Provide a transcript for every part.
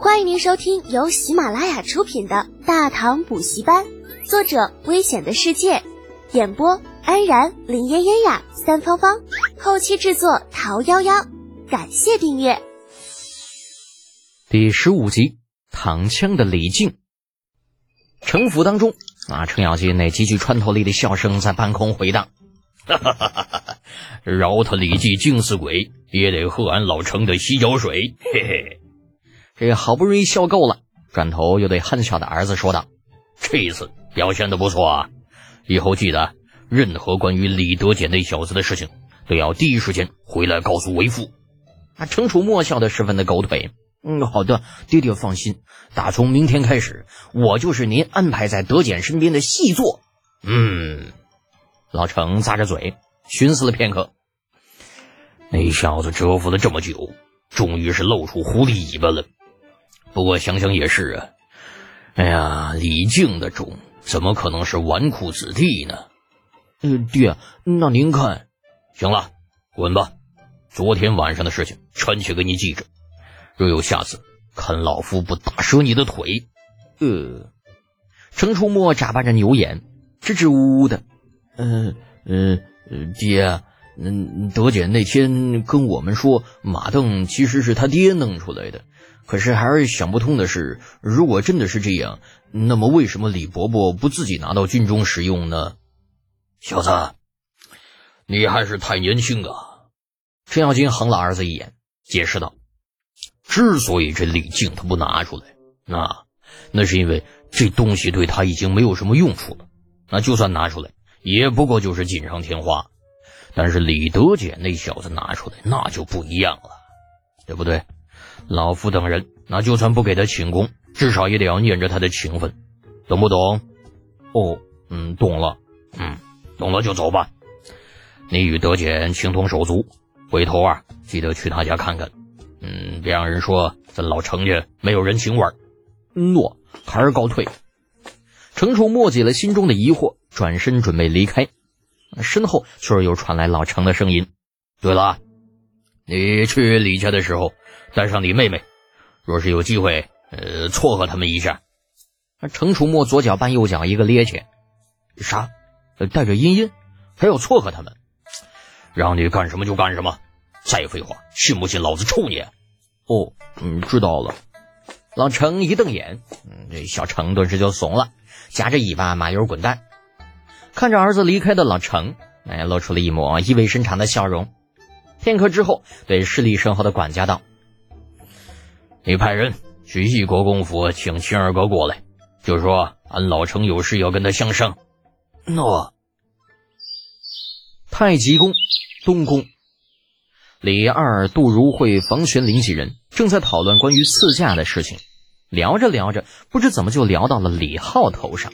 欢迎您收听由喜马拉雅出品的《大唐补习班》，作者：危险的世界，演播：安然、林嫣嫣呀、三芳芳，后期制作：桃夭夭。感谢订阅。第十五集，躺枪的李靖。城府当中啊，程咬金那极具穿透力的笑声在半空回荡。哈哈哈哈哈！饶他李记精似鬼，也得喝俺老程的洗脚水。嘿嘿，这好不容易笑够了，转头又对憨笑的儿子说道：“这一次表现的不错啊，以后记得任何关于李德俭那小子的事情，都要第一时间回来告诉为父。”啊，程楚墨笑得十分的狗腿。嗯，好的，爹爹放心，打从明天开始，我就是您安排在德简身边的细作。嗯。老程咂着嘴，寻思了片刻。那小子蛰伏了这么久，终于是露出狐狸尾巴了。不过想想也是啊，哎呀，李靖的种怎么可能是纨绔子弟呢？嗯，爹，那您看，行了，滚吧。昨天晚上的事情，臣妾给你记着。若有下次，看老夫不打折你的腿。呃，程初墨眨巴着牛眼，支支吾吾的。嗯嗯，爹，嗯，德简那天跟我们说马镫其实是他爹弄出来的，可是还是想不通的是，如果真的是这样，那么为什么李伯伯不自己拿到军中使用呢？小子，你还是太年轻啊！程咬金横了儿子一眼，解释道：“之所以这李靖他不拿出来，那那是因为这东西对他已经没有什么用处了。那就算拿出来。”也不过就是锦上添花，但是李德俭那小子拿出来那就不一样了，对不对？老夫等人那就算不给他请功，至少也得要念着他的情分，懂不懂？哦，嗯，懂了，嗯，懂了就走吧。你与德简情同手足，回头啊记得去他家看看，嗯，别让人说咱老程家没有人情味儿。诺，孩儿告退。程楚默解了心中的疑惑。转身准备离开，身后却又传来老程的声音：“对了，你去李家的时候带上你妹妹，若是有机会，呃，撮合他们一下。”程楚墨左脚绊右脚，一个趔趄：“啥？带着茵茵，还要撮合他们？让你干什么就干什么！再废话，信不信老子抽你？”哦，嗯，知道了。老程一瞪眼，嗯，这小程顿时就怂了，夹着尾巴麻溜滚蛋。看着儿子离开的老程，哎，露出了一抹意味深长的笑容。片刻之后，对势力深厚的管家道：“你派人去义国公府请青二哥过来，就说俺老程有事要跟他相商。”诺。太极宫东宫，李二、杜如晦、房玄龄几人正在讨论关于赐嫁的事情，聊着聊着，不知怎么就聊到了李浩头上。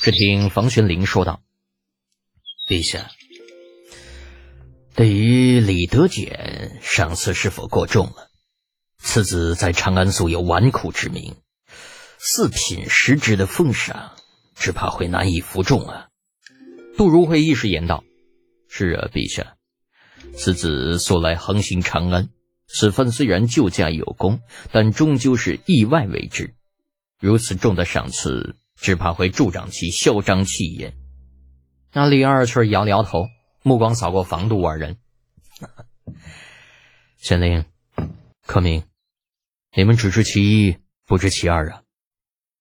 只听房玄龄说道：“陛下，对于李德俭，赏赐是否过重了？此子在长安素有纨绔之名，四品实职的封赏，只怕会难以服众啊。”杜如晦一时言道：“是啊，陛下，此子素来横行长安，此番虽然救驾有功，但终究是意外为之。如此重的赏赐。”只怕会助长其嚣张气焰。那李二却摇了摇头，目光扫过房杜二人。玄灵、柯明，你们只知其一，不知其二啊！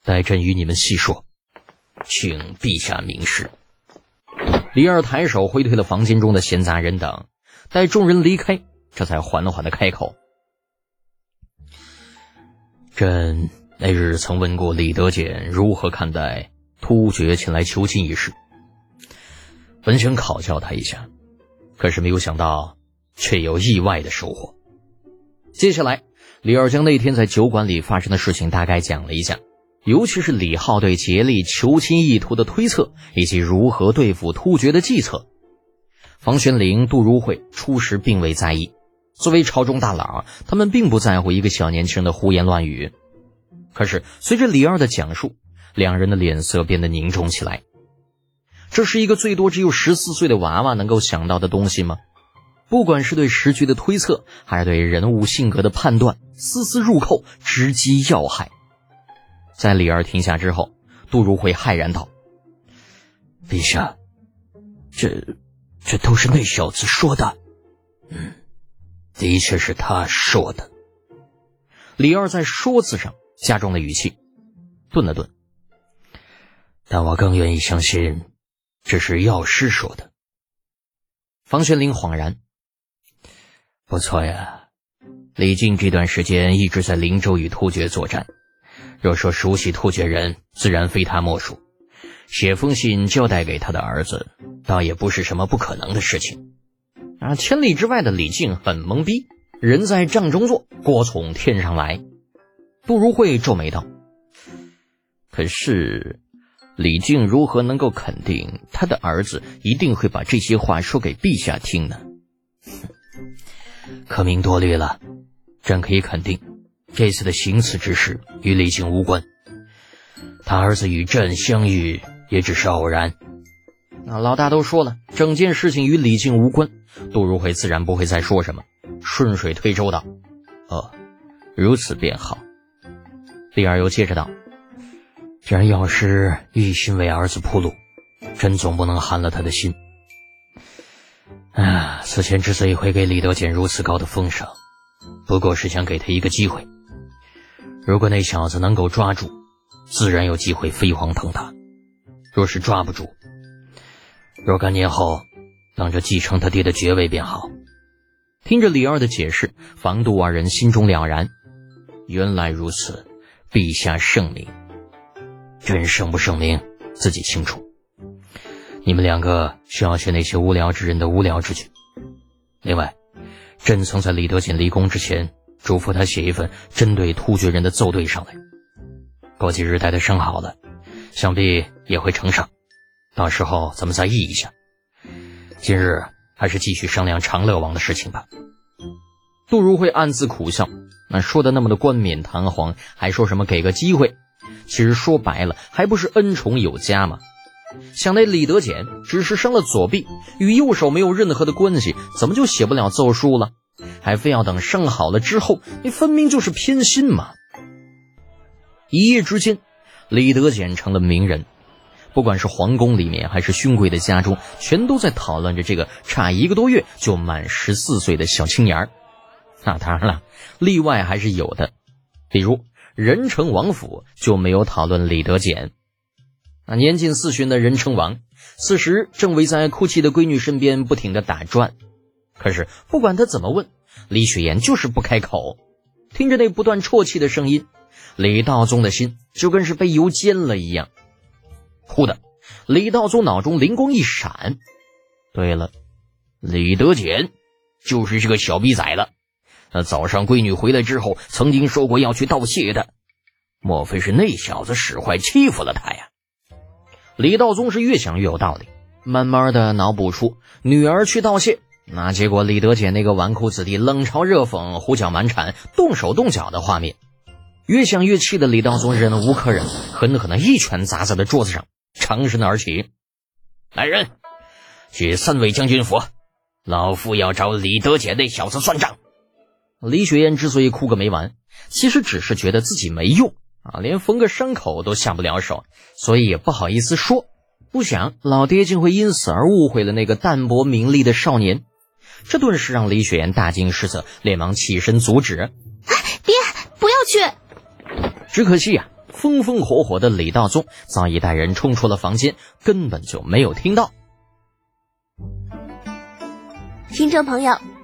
待朕与你们细说，请陛下明示。李二抬手挥退了房间中的闲杂人等，待众人离开，这才缓缓的开口：“朕。”那日曾问过李德俭如何看待突厥前来求亲一事，本想考教他一下，可是没有想到却有意外的收获。接下来，李二将那天在酒馆里发生的事情大概讲了一下，尤其是李浩对竭力求亲意图的推测，以及如何对付突厥的计策。房玄龄、杜如晦初时并未在意，作为朝中大佬，他们并不在乎一个小年轻的胡言乱语。可是，随着李二的讲述，两人的脸色变得凝重起来。这是一个最多只有十四岁的娃娃能够想到的东西吗？不管是对时局的推测，还是对人物性格的判断，丝丝入扣，直击要害。在李二停下之后，杜如晦骇然道：“陛下，这这都是那小子说的。嗯，的确是他说的。”李二在“说”字上加重了语气，顿了顿。但我更愿意相信，这是药师说的。房玄龄恍然。不错呀，李靖这段时间一直在灵州与突厥作战。若说熟悉突厥人，自然非他莫属。写封信交代给他的儿子，倒也不是什么不可能的事情。啊，千里之外的李靖很懵逼。人在帐中坐，锅从天上来。杜如晦皱眉道：“可是，李靖如何能够肯定他的儿子一定会把这些话说给陛下听呢？”可明多虑了，朕可以肯定，这次的行刺之事与李靖无关。他儿子与朕相遇也只是偶然。那老大都说了，整件事情与李靖无关，杜如晦自然不会再说什么。顺水推舟道：“哦，如此便好。”李二又接着道：“既然药师一心为儿子铺路，朕总不能寒了他的心。啊，此前之所以会给李德简如此高的封赏，不过是想给他一个机会。如果那小子能够抓住，自然有机会飞黄腾达；若是抓不住，若干年后等着继承他爹的爵位便好。”听着李二的解释，房杜二人心中了然。原来如此，陛下圣明。朕圣不圣明，自己清楚。你们两个需要学那些无聊之人的无聊之举。另外，朕曾在李德锦离宫之前，嘱咐他写一份针对突厥人的奏对上来。过几日待他伤好了，想必也会呈上。到时候咱们再议一下。今日。还是继续商量长乐王的事情吧。杜如晦暗自苦笑，那说的那么的冠冕堂皇，还说什么给个机会，其实说白了，还不是恩宠有加吗？想那李德简只是伤了左臂，与右手没有任何的关系，怎么就写不了奏书了？还非要等伤好了之后？你分明就是偏心嘛！一夜之间，李德简成了名人。不管是皇宫里面，还是勋贵的家中，全都在讨论着这个差一个多月就满十四岁的小青年儿。那当然了，例外还是有的，比如仁成王府就没有讨论李德简。那年近四旬的仁成王，此时正围在哭泣的闺女身边，不停的打转。可是不管他怎么问，李雪岩就是不开口。听着那不断啜泣的声音，李道宗的心就跟是被油煎了一样。忽的，李道宗脑中灵光一闪。对了，李德简就是这个小逼崽子。那早上闺女回来之后，曾经说过要去道谢的，莫非是那小子使坏欺负了他呀？李道宗是越想越有道理，慢慢的脑补出女儿去道谢，那结果李德简那个纨绔子弟冷嘲热讽、胡搅蛮缠、动手动脚的画面。越想越气的李道宗忍无可忍，狠狠的一拳砸在了桌子上。长身而起，来人，去三位将军府，老夫要找李德简那小子算账。李雪燕之所以哭个没完，其实只是觉得自己没用啊，连缝个伤口都下不了手，所以也不好意思说。不想老爹竟会因此而误会了那个淡泊名利的少年，这顿时让李雪燕大惊失色，连忙起身阻止：“爹，不要去！”只可惜呀。风风火火的李道宗早已带人冲出了房间，根本就没有听到。听众朋友，